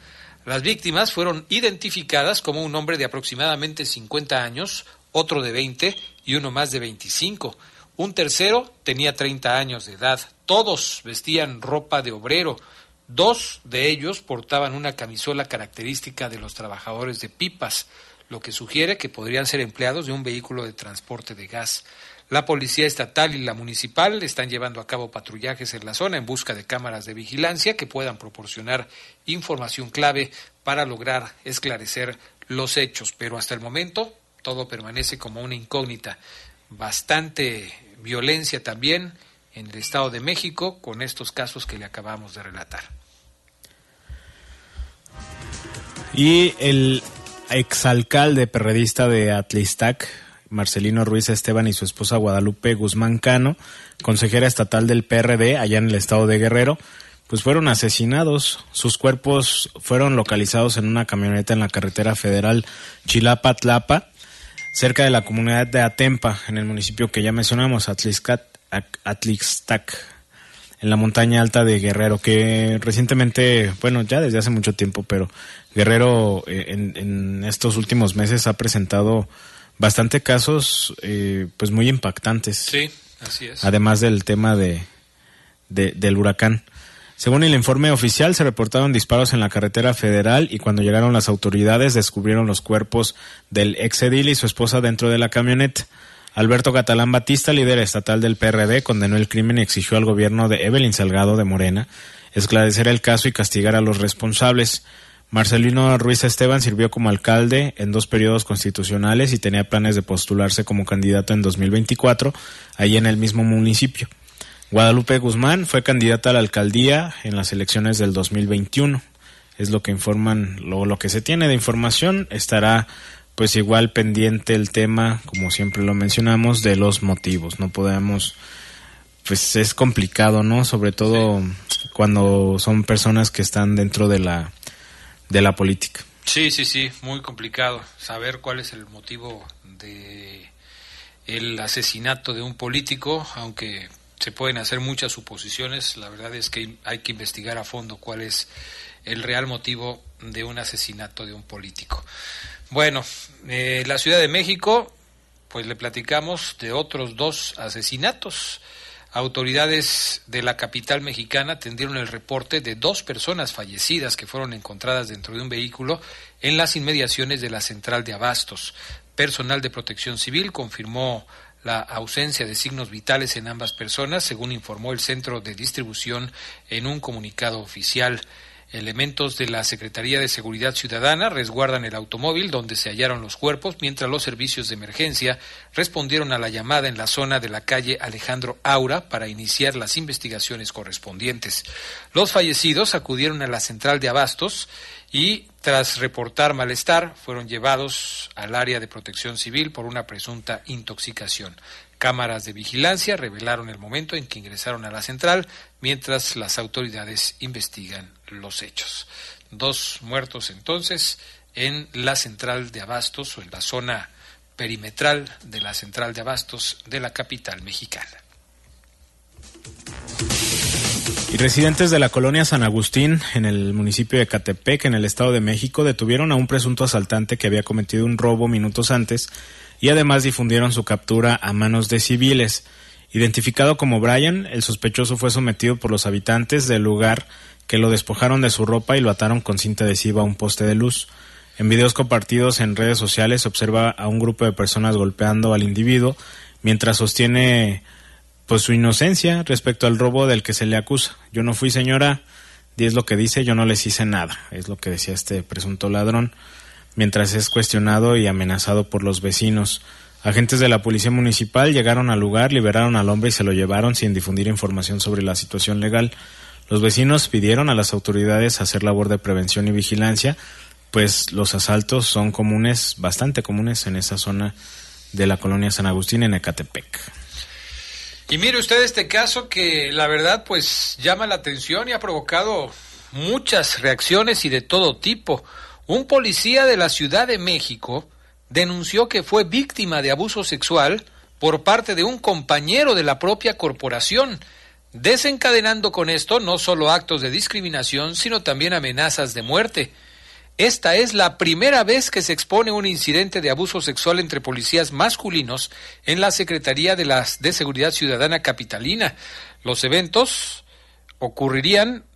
Las víctimas fueron identificadas como un hombre de aproximadamente 50 años, otro de 20 y uno más de 25. Un tercero tenía 30 años de edad. Todos vestían ropa de obrero. Dos de ellos portaban una camisola característica de los trabajadores de pipas, lo que sugiere que podrían ser empleados de un vehículo de transporte de gas. La policía estatal y la municipal están llevando a cabo patrullajes en la zona en busca de cámaras de vigilancia que puedan proporcionar información clave para lograr esclarecer los hechos, pero hasta el momento todo permanece como una incógnita. Bastante violencia también en el Estado de México con estos casos que le acabamos de relatar. Y el exalcalde perredista de Atlistac, Marcelino Ruiz Esteban y su esposa Guadalupe Guzmán Cano, consejera estatal del PRD allá en el estado de Guerrero, pues fueron asesinados. Sus cuerpos fueron localizados en una camioneta en la carretera federal Chilapa-Tlapa, cerca de la comunidad de Atempa, en el municipio que ya mencionamos, Atlixtac, en la montaña alta de Guerrero, que recientemente, bueno, ya desde hace mucho tiempo, pero Guerrero eh, en, en estos últimos meses ha presentado bastante casos eh, pues muy impactantes. Sí, así es. Además del tema de, del huracán. Según el informe oficial, se reportaron disparos en la carretera federal y cuando llegaron las autoridades descubrieron los cuerpos del exedil y su esposa dentro de la camioneta. Alberto Catalán Batista, líder estatal del PRD, condenó el crimen y exigió al gobierno de Evelyn Salgado de Morena esclarecer el caso y castigar a los responsables. Marcelino Ruiz Esteban sirvió como alcalde en dos periodos constitucionales y tenía planes de postularse como candidato en 2024, ahí en el mismo municipio. Guadalupe Guzmán fue candidata a la alcaldía en las elecciones del 2021. Es lo que informan, lo, lo que se tiene de información. Estará pues igual pendiente el tema, como siempre lo mencionamos, de los motivos. No podemos, pues es complicado, ¿no? Sobre todo cuando son personas que están dentro de la de la política. Sí, sí, sí, muy complicado saber cuál es el motivo de el asesinato de un político, aunque se pueden hacer muchas suposiciones, la verdad es que hay que investigar a fondo cuál es el real motivo de un asesinato de un político. Bueno, eh, la Ciudad de México, pues le platicamos de otros dos asesinatos. Autoridades de la capital mexicana tendieron el reporte de dos personas fallecidas que fueron encontradas dentro de un vehículo en las inmediaciones de la central de Abastos. Personal de protección civil confirmó la ausencia de signos vitales en ambas personas, según informó el centro de distribución en un comunicado oficial. Elementos de la Secretaría de Seguridad Ciudadana resguardan el automóvil donde se hallaron los cuerpos, mientras los servicios de emergencia respondieron a la llamada en la zona de la calle Alejandro Aura para iniciar las investigaciones correspondientes. Los fallecidos acudieron a la central de abastos y, tras reportar malestar, fueron llevados al área de protección civil por una presunta intoxicación. Cámaras de vigilancia revelaron el momento en que ingresaron a la central, mientras las autoridades investigan los hechos. Dos muertos entonces en la central de Abastos o en la zona perimetral de la central de Abastos de la capital mexicana. Y residentes de la colonia San Agustín, en el municipio de Catepec, en el Estado de México, detuvieron a un presunto asaltante que había cometido un robo minutos antes y además difundieron su captura a manos de civiles. Identificado como Brian, el sospechoso fue sometido por los habitantes del lugar que lo despojaron de su ropa y lo ataron con cinta adhesiva a un poste de luz. En videos compartidos en redes sociales se observa a un grupo de personas golpeando al individuo mientras sostiene pues su inocencia respecto al robo del que se le acusa. Yo no fui señora, y es lo que dice, yo no les hice nada, es lo que decía este presunto ladrón, mientras es cuestionado y amenazado por los vecinos. Agentes de la Policía Municipal llegaron al lugar, liberaron al hombre y se lo llevaron sin difundir información sobre la situación legal. Los vecinos pidieron a las autoridades hacer labor de prevención y vigilancia, pues los asaltos son comunes, bastante comunes en esa zona de la colonia San Agustín en Ecatepec. Y mire usted este caso que la verdad pues llama la atención y ha provocado muchas reacciones y de todo tipo. Un policía de la Ciudad de México denunció que fue víctima de abuso sexual por parte de un compañero de la propia corporación, desencadenando con esto no solo actos de discriminación, sino también amenazas de muerte. Esta es la primera vez que se expone un incidente de abuso sexual entre policías masculinos en la Secretaría de, las, de Seguridad Ciudadana Capitalina. Los eventos ocurrirían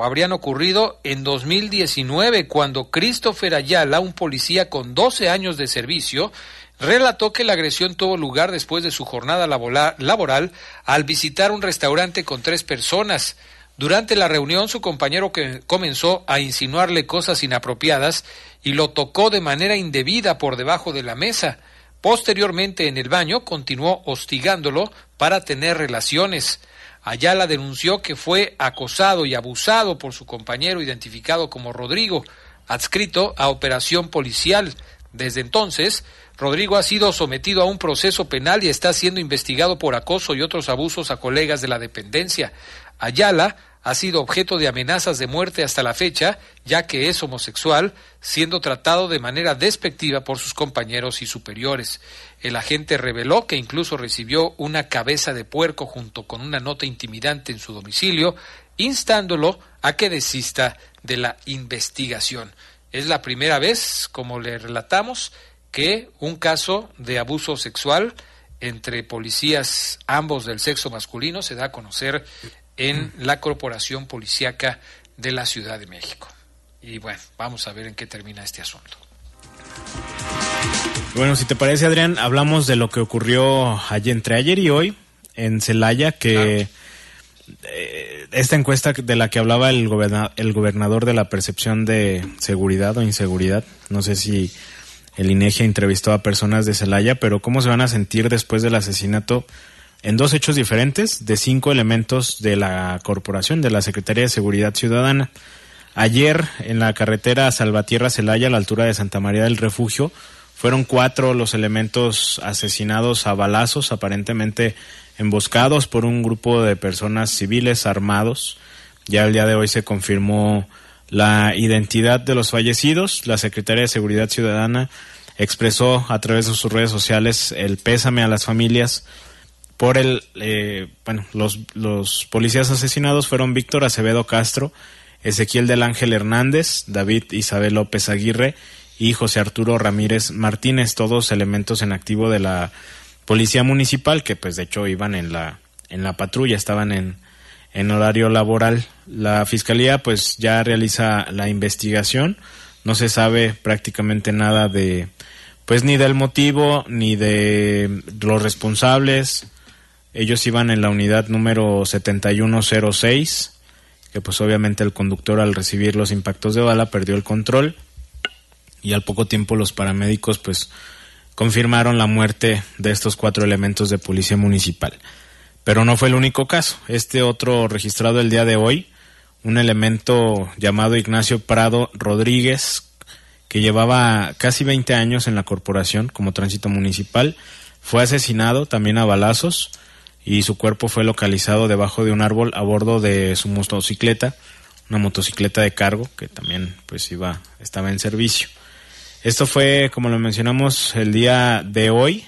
habrían ocurrido en 2019 cuando Christopher Ayala, un policía con 12 años de servicio, relató que la agresión tuvo lugar después de su jornada laboral al visitar un restaurante con tres personas. Durante la reunión su compañero comenzó a insinuarle cosas inapropiadas y lo tocó de manera indebida por debajo de la mesa. Posteriormente en el baño continuó hostigándolo para tener relaciones. Ayala denunció que fue acosado y abusado por su compañero identificado como Rodrigo, adscrito a operación policial. Desde entonces, Rodrigo ha sido sometido a un proceso penal y está siendo investigado por acoso y otros abusos a colegas de la dependencia. Ayala ha sido objeto de amenazas de muerte hasta la fecha, ya que es homosexual, siendo tratado de manera despectiva por sus compañeros y superiores. El agente reveló que incluso recibió una cabeza de puerco junto con una nota intimidante en su domicilio, instándolo a que desista de la investigación. Es la primera vez, como le relatamos, que un caso de abuso sexual entre policías ambos del sexo masculino se da a conocer en la Corporación Policiaca de la Ciudad de México. Y bueno, vamos a ver en qué termina este asunto. Bueno, si te parece, Adrián, hablamos de lo que ocurrió ayer, entre ayer y hoy en Celaya, que eh, esta encuesta de la que hablaba el, el gobernador de la percepción de seguridad o inseguridad, no sé si el INEGI entrevistó a personas de Celaya, pero cómo se van a sentir después del asesinato en dos hechos diferentes de cinco elementos de la corporación, de la Secretaría de Seguridad Ciudadana. Ayer, en la carretera Salvatierra-Celaya, a la altura de Santa María del Refugio, fueron cuatro los elementos asesinados a balazos, aparentemente emboscados por un grupo de personas civiles armados. Ya el día de hoy se confirmó la identidad de los fallecidos. La Secretaría de Seguridad Ciudadana expresó a través de sus redes sociales el pésame a las familias por el, eh, bueno, los, los policías asesinados fueron Víctor Acevedo Castro, Ezequiel del Ángel Hernández, David Isabel López Aguirre y José Arturo Ramírez Martínez, todos elementos en activo de la policía municipal que pues de hecho iban en la en la patrulla, estaban en en horario laboral. La fiscalía pues ya realiza la investigación, no se sabe prácticamente nada de pues ni del motivo ni de los responsables ellos iban en la unidad número 7106, que pues obviamente el conductor al recibir los impactos de bala perdió el control y al poco tiempo los paramédicos pues confirmaron la muerte de estos cuatro elementos de policía municipal. Pero no fue el único caso. Este otro registrado el día de hoy, un elemento llamado Ignacio Prado Rodríguez, que llevaba casi 20 años en la corporación como tránsito municipal, fue asesinado también a balazos y su cuerpo fue localizado debajo de un árbol a bordo de su motocicleta, una motocicleta de cargo que también pues iba estaba en servicio. Esto fue, como lo mencionamos, el día de hoy,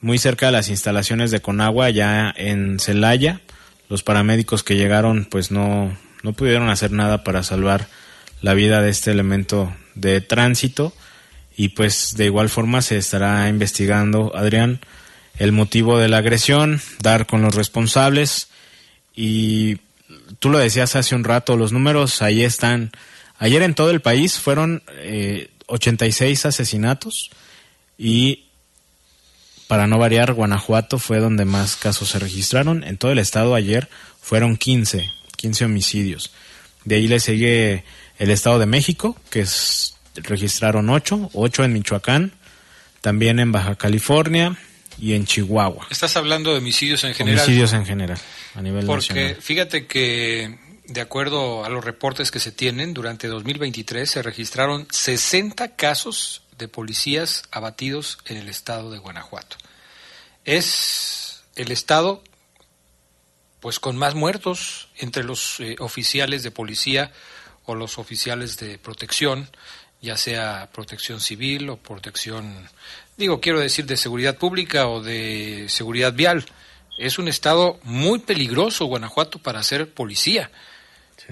muy cerca de las instalaciones de Conagua, ya en Celaya. Los paramédicos que llegaron pues no, no pudieron hacer nada para salvar la vida de este elemento de tránsito y pues de igual forma se estará investigando, Adrián, el motivo de la agresión, dar con los responsables y tú lo decías hace un rato, los números ahí están. Ayer en todo el país fueron eh, 86 asesinatos y para no variar, Guanajuato fue donde más casos se registraron. En todo el estado ayer fueron 15, 15 homicidios. De ahí le sigue el Estado de México, que registraron 8, 8 en Michoacán, también en Baja California y en Chihuahua. Estás hablando de homicidios en general. Homicidios en general, a nivel Porque nacional. fíjate que, de acuerdo a los reportes que se tienen, durante 2023 se registraron 60 casos de policías abatidos en el estado de Guanajuato. Es el estado pues con más muertos entre los eh, oficiales de policía o los oficiales de protección, ya sea protección civil o protección, digo, quiero decir de seguridad pública o de seguridad vial. Es un estado muy peligroso, Guanajuato, para ser policía.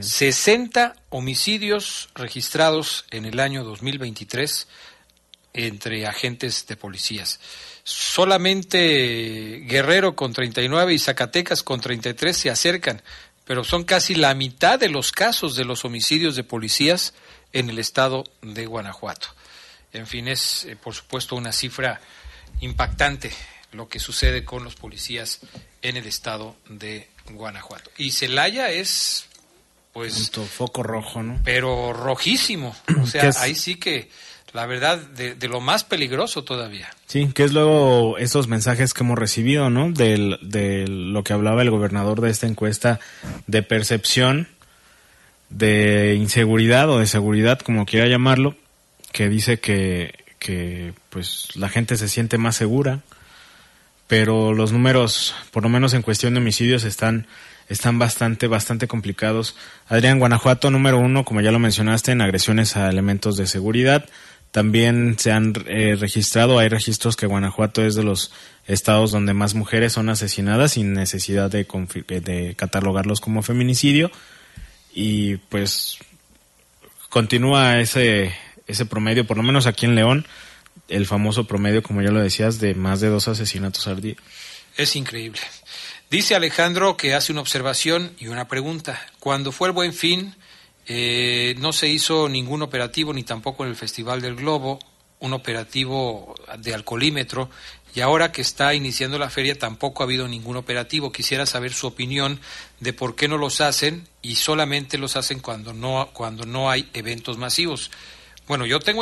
60 homicidios registrados en el año 2023 entre agentes de policías. Solamente Guerrero con 39 y Zacatecas con 33 se acercan, pero son casi la mitad de los casos de los homicidios de policías en el estado de Guanajuato. En fin, es eh, por supuesto una cifra impactante lo que sucede con los policías en el estado de Guanajuato. Y Celaya es, pues, Punto, foco rojo, ¿no? pero rojísimo. O ¿Qué sea, ahí sí que, la verdad, de, de lo más peligroso todavía. Sí, que es luego estos mensajes que hemos recibido, ¿no? Del- De, lo que hablaba el gobernador de esta encuesta de percepción de inseguridad o de seguridad, como quiera llamarlo, que dice que, que pues la gente se siente más segura, pero los números, por lo menos en cuestión de homicidios, están, están bastante, bastante complicados. Adrián, Guanajuato, número uno, como ya lo mencionaste, en agresiones a elementos de seguridad. También se han eh, registrado, hay registros que Guanajuato es de los estados donde más mujeres son asesinadas sin necesidad de, de catalogarlos como feminicidio. Y pues continúa ese, ese promedio, por lo menos aquí en León, el famoso promedio, como ya lo decías, de más de dos asesinatos al día. Es increíble. Dice Alejandro que hace una observación y una pregunta. Cuando fue el Buen Fin, eh, no se hizo ningún operativo, ni tampoco en el Festival del Globo, un operativo de alcoholímetro, y ahora que está iniciando la feria tampoco ha habido ningún operativo. Quisiera saber su opinión de por qué no los hacen y solamente los hacen cuando no, cuando no hay eventos masivos. Bueno, yo tengo